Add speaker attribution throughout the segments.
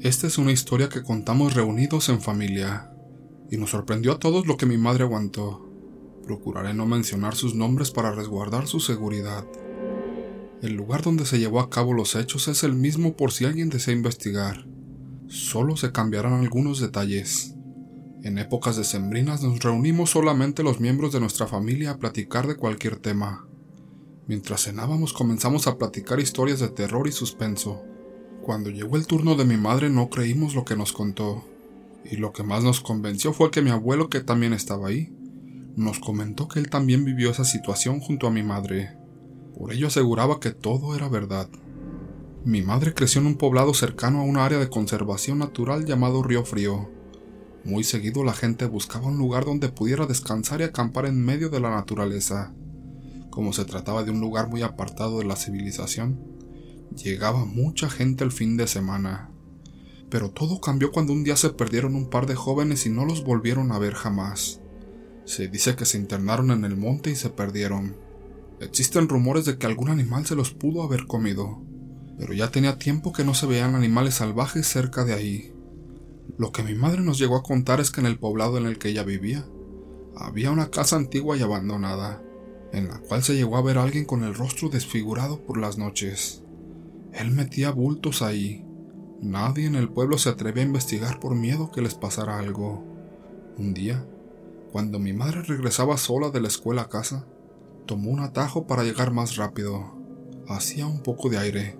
Speaker 1: Esta es una historia que contamos reunidos en familia, y nos sorprendió a todos lo que mi madre aguantó. Procuraré no mencionar sus nombres para resguardar su seguridad. El lugar donde se llevó a cabo los hechos es el mismo por si alguien desea investigar. Solo se cambiarán algunos detalles. En épocas decembrinas nos reunimos solamente los miembros de nuestra familia a platicar de cualquier tema. Mientras cenábamos comenzamos a platicar historias de terror y suspenso. Cuando llegó el turno de mi madre no creímos lo que nos contó, y lo que más nos convenció fue que mi abuelo, que también estaba ahí, nos comentó que él también vivió esa situación junto a mi madre. Por ello aseguraba que todo era verdad. Mi madre creció en un poblado cercano a un área de conservación natural llamado Río Frío. Muy seguido la gente buscaba un lugar donde pudiera descansar y acampar en medio de la naturaleza. Como se trataba de un lugar muy apartado de la civilización, llegaba mucha gente el fin de semana. Pero todo cambió cuando un día se perdieron un par de jóvenes y no los volvieron a ver jamás. Se dice que se internaron en el monte y se perdieron. Existen rumores de que algún animal se los pudo haber comido, pero ya tenía tiempo que no se veían animales salvajes cerca de ahí. Lo que mi madre nos llegó a contar es que en el poblado en el que ella vivía, había una casa antigua y abandonada, en la cual se llegó a ver a alguien con el rostro desfigurado por las noches. Él metía bultos ahí. Nadie en el pueblo se atrevía a investigar por miedo que les pasara algo. Un día, cuando mi madre regresaba sola de la escuela a casa, Tomó un atajo para llegar más rápido. Hacía un poco de aire.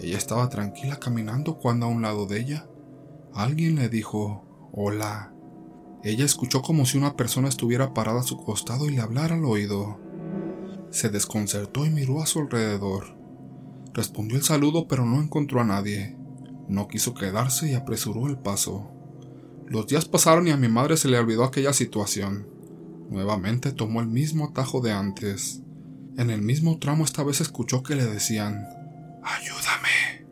Speaker 1: Ella estaba tranquila caminando cuando a un lado de ella alguien le dijo Hola. Ella escuchó como si una persona estuviera parada a su costado y le hablara al oído. Se desconcertó y miró a su alrededor. Respondió el saludo pero no encontró a nadie. No quiso quedarse y apresuró el paso. Los días pasaron y a mi madre se le olvidó aquella situación. Nuevamente tomó el mismo atajo de antes. En el mismo tramo esta vez escuchó que le decían Ayúdame.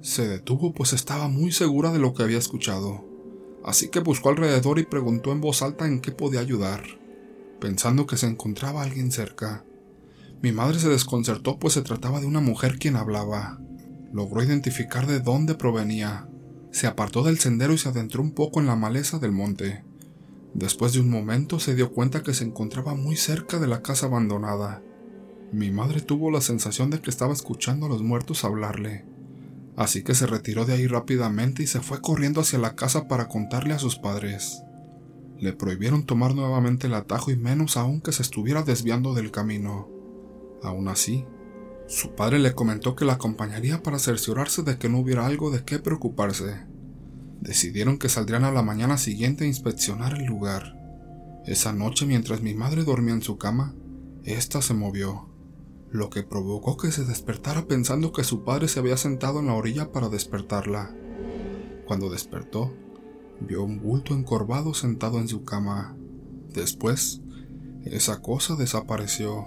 Speaker 1: Se detuvo pues estaba muy segura de lo que había escuchado, así que buscó alrededor y preguntó en voz alta en qué podía ayudar, pensando que se encontraba alguien cerca. Mi madre se desconcertó pues se trataba de una mujer quien hablaba. Logró identificar de dónde provenía. Se apartó del sendero y se adentró un poco en la maleza del monte. Después de un momento se dio cuenta que se encontraba muy cerca de la casa abandonada. Mi madre tuvo la sensación de que estaba escuchando a los muertos hablarle, así que se retiró de ahí rápidamente y se fue corriendo hacia la casa para contarle a sus padres. Le prohibieron tomar nuevamente el atajo y menos aún que se estuviera desviando del camino. Aún así, su padre le comentó que la acompañaría para cerciorarse de que no hubiera algo de qué preocuparse. Decidieron que saldrían a la mañana siguiente a inspeccionar el lugar. Esa noche, mientras mi madre dormía en su cama, ésta se movió, lo que provocó que se despertara pensando que su padre se había sentado en la orilla para despertarla. Cuando despertó, vio un bulto encorvado sentado en su cama. Después, esa cosa desapareció.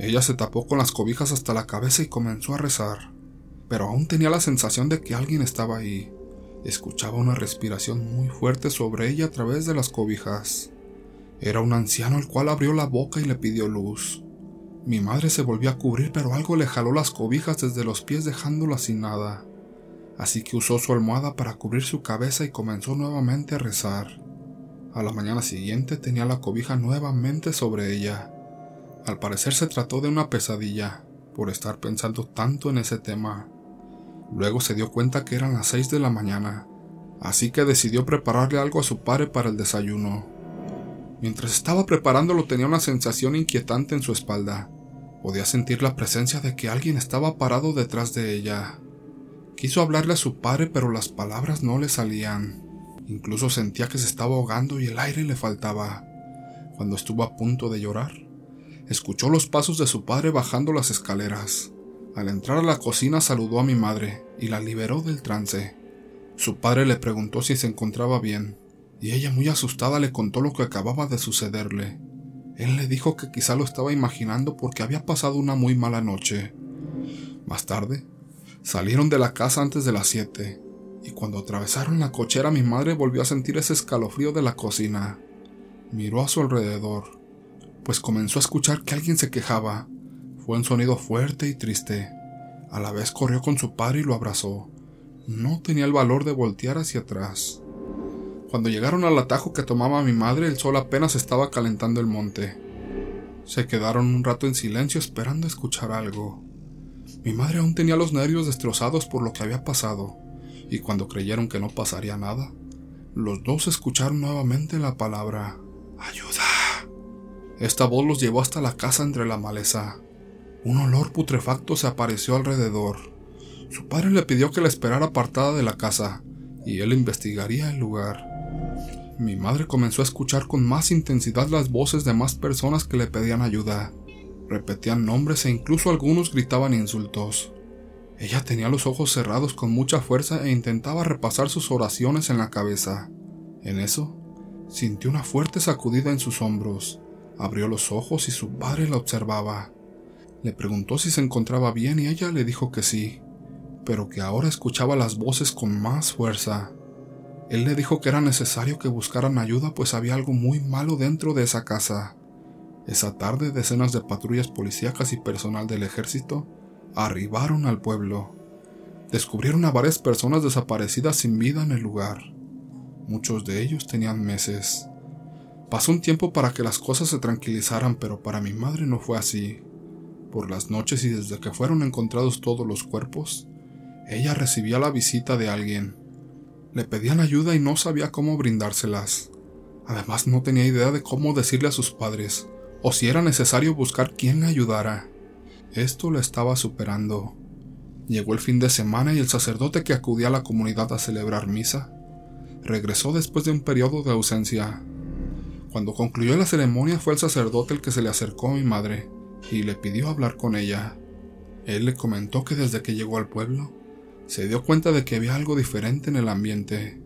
Speaker 1: Ella se tapó con las cobijas hasta la cabeza y comenzó a rezar, pero aún tenía la sensación de que alguien estaba ahí. Escuchaba una respiración muy fuerte sobre ella a través de las cobijas. Era un anciano el cual abrió la boca y le pidió luz. Mi madre se volvió a cubrir, pero algo le jaló las cobijas desde los pies dejándola sin nada. Así que usó su almohada para cubrir su cabeza y comenzó nuevamente a rezar. A la mañana siguiente tenía la cobija nuevamente sobre ella. Al parecer se trató de una pesadilla, por estar pensando tanto en ese tema. Luego se dio cuenta que eran las seis de la mañana, así que decidió prepararle algo a su padre para el desayuno. Mientras estaba preparándolo tenía una sensación inquietante en su espalda. Podía sentir la presencia de que alguien estaba parado detrás de ella. Quiso hablarle a su padre, pero las palabras no le salían. Incluso sentía que se estaba ahogando y el aire le faltaba. Cuando estuvo a punto de llorar, escuchó los pasos de su padre bajando las escaleras. Al entrar a la cocina saludó a mi madre y la liberó del trance. Su padre le preguntó si se encontraba bien, y ella muy asustada le contó lo que acababa de sucederle. Él le dijo que quizá lo estaba imaginando porque había pasado una muy mala noche. Más tarde, salieron de la casa antes de las siete, y cuando atravesaron la cochera mi madre volvió a sentir ese escalofrío de la cocina. Miró a su alrededor, pues comenzó a escuchar que alguien se quejaba, fue un sonido fuerte y triste. A la vez corrió con su padre y lo abrazó. no tenía el valor de voltear hacia atrás. Cuando llegaron al atajo que tomaba mi madre, el sol apenas estaba calentando el monte. Se quedaron un rato en silencio esperando escuchar algo. Mi madre aún tenía los nervios destrozados por lo que había pasado, y cuando creyeron que no pasaría nada, los dos escucharon nuevamente la palabra ¡Ayuda! Esta voz los llevó hasta la casa entre la maleza. Un olor putrefacto se apareció alrededor. Su padre le pidió que la esperara apartada de la casa, y él investigaría el lugar. Mi madre comenzó a escuchar con más intensidad las voces de más personas que le pedían ayuda. Repetían nombres e incluso algunos gritaban insultos. Ella tenía los ojos cerrados con mucha fuerza e intentaba repasar sus oraciones en la cabeza. En eso, sintió una fuerte sacudida en sus hombros. Abrió los ojos y su padre la observaba. Le preguntó si se encontraba bien y ella le dijo que sí, pero que ahora escuchaba las voces con más fuerza. Él le dijo que era necesario que buscaran ayuda pues había algo muy malo dentro de esa casa. Esa tarde decenas de patrullas policíacas y personal del ejército arribaron al pueblo. Descubrieron a varias personas desaparecidas sin vida en el lugar. Muchos de ellos tenían meses. Pasó un tiempo para que las cosas se tranquilizaran, pero para mi madre no fue así. Por las noches y desde que fueron encontrados todos los cuerpos, ella recibía la visita de alguien. Le pedían ayuda y no sabía cómo brindárselas. Además no tenía idea de cómo decirle a sus padres, o si era necesario buscar quien le ayudara. Esto lo estaba superando. Llegó el fin de semana y el sacerdote que acudía a la comunidad a celebrar misa regresó después de un periodo de ausencia. Cuando concluyó la ceremonia fue el sacerdote el que se le acercó a mi madre y le pidió hablar con ella. Él le comentó que desde que llegó al pueblo se dio cuenta de que había algo diferente en el ambiente.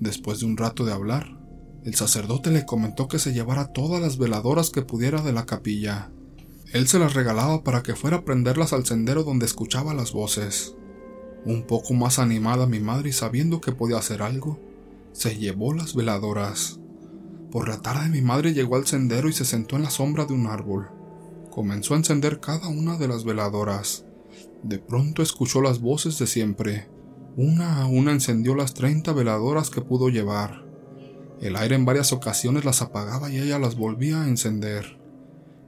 Speaker 1: Después de un rato de hablar, el sacerdote le comentó que se llevara todas las veladoras que pudiera de la capilla él se las regalaba para que fuera a prenderlas al sendero donde escuchaba las voces. Un poco más animada mi madre y sabiendo que podía hacer algo, se llevó las veladoras. Por la tarde mi madre llegó al sendero y se sentó en la sombra de un árbol. Comenzó a encender cada una de las veladoras. De pronto escuchó las voces de siempre. Una a una encendió las treinta veladoras que pudo llevar. El aire en varias ocasiones las apagaba y ella las volvía a encender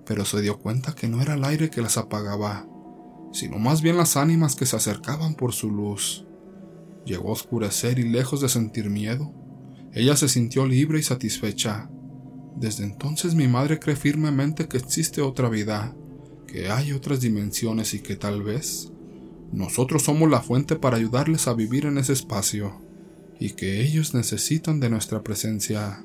Speaker 1: pero se dio cuenta que no era el aire que las apagaba, sino más bien las ánimas que se acercaban por su luz. Llegó a oscurecer y lejos de sentir miedo, ella se sintió libre y satisfecha. Desde entonces mi madre cree firmemente que existe otra vida, que hay otras dimensiones y que tal vez nosotros somos la fuente para ayudarles a vivir en ese espacio y que ellos necesitan de nuestra presencia.